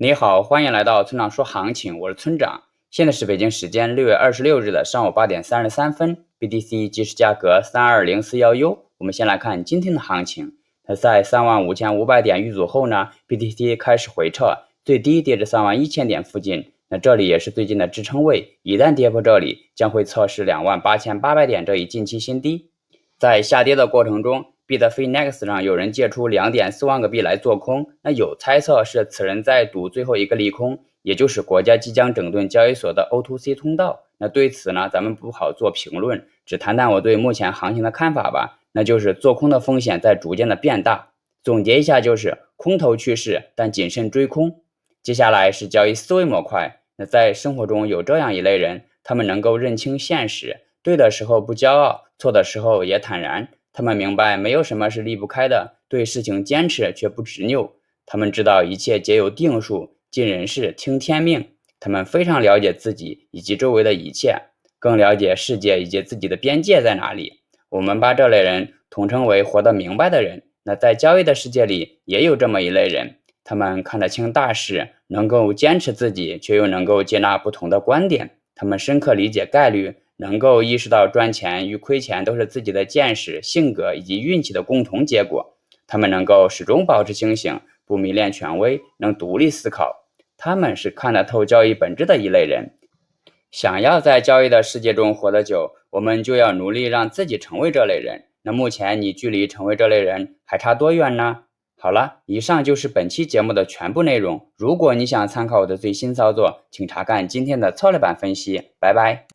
你好，欢迎来到村长说行情，我是村长。现在是北京时间六月二十六日的上午八点三十三分，BTC 即时价格三二零四幺 U。我们先来看今天的行情，它在三万五千五百点遇阻后呢，BTC 开始回撤，最低跌至三万一千点附近。那这里也是最近的支撑位，一旦跌破这里，将会测试两万八千八百点这一近期新低。在下跌的过程中。币的 Finex 上有人借出两点四万个币来做空，那有猜测是此人在赌最后一个利空，也就是国家即将整顿交易所的 O2C 通道。那对此呢，咱们不好做评论，只谈谈我对目前行情的看法吧。那就是做空的风险在逐渐的变大。总结一下就是空头趋势，但谨慎追空。接下来是交易思维模块。那在生活中有这样一类人，他们能够认清现实，对的时候不骄傲，错的时候也坦然。他们明白没有什么是离不开的，对事情坚持却不执拗。他们知道一切皆有定数，尽人事，听天命。他们非常了解自己以及周围的一切，更了解世界以及自己的边界在哪里。我们把这类人统称为活得明白的人。那在交易的世界里，也有这么一类人，他们看得清大事，能够坚持自己，却又能够接纳不同的观点。他们深刻理解概率。能够意识到赚钱与亏钱都是自己的见识、性格以及运气的共同结果。他们能够始终保持清醒，不迷恋权威，能独立思考。他们是看得透交易本质的一类人。想要在交易的世界中活得久，我们就要努力让自己成为这类人。那目前你距离成为这类人还差多远呢？好了，以上就是本期节目的全部内容。如果你想参考我的最新操作，请查看今天的策略版分析。拜拜。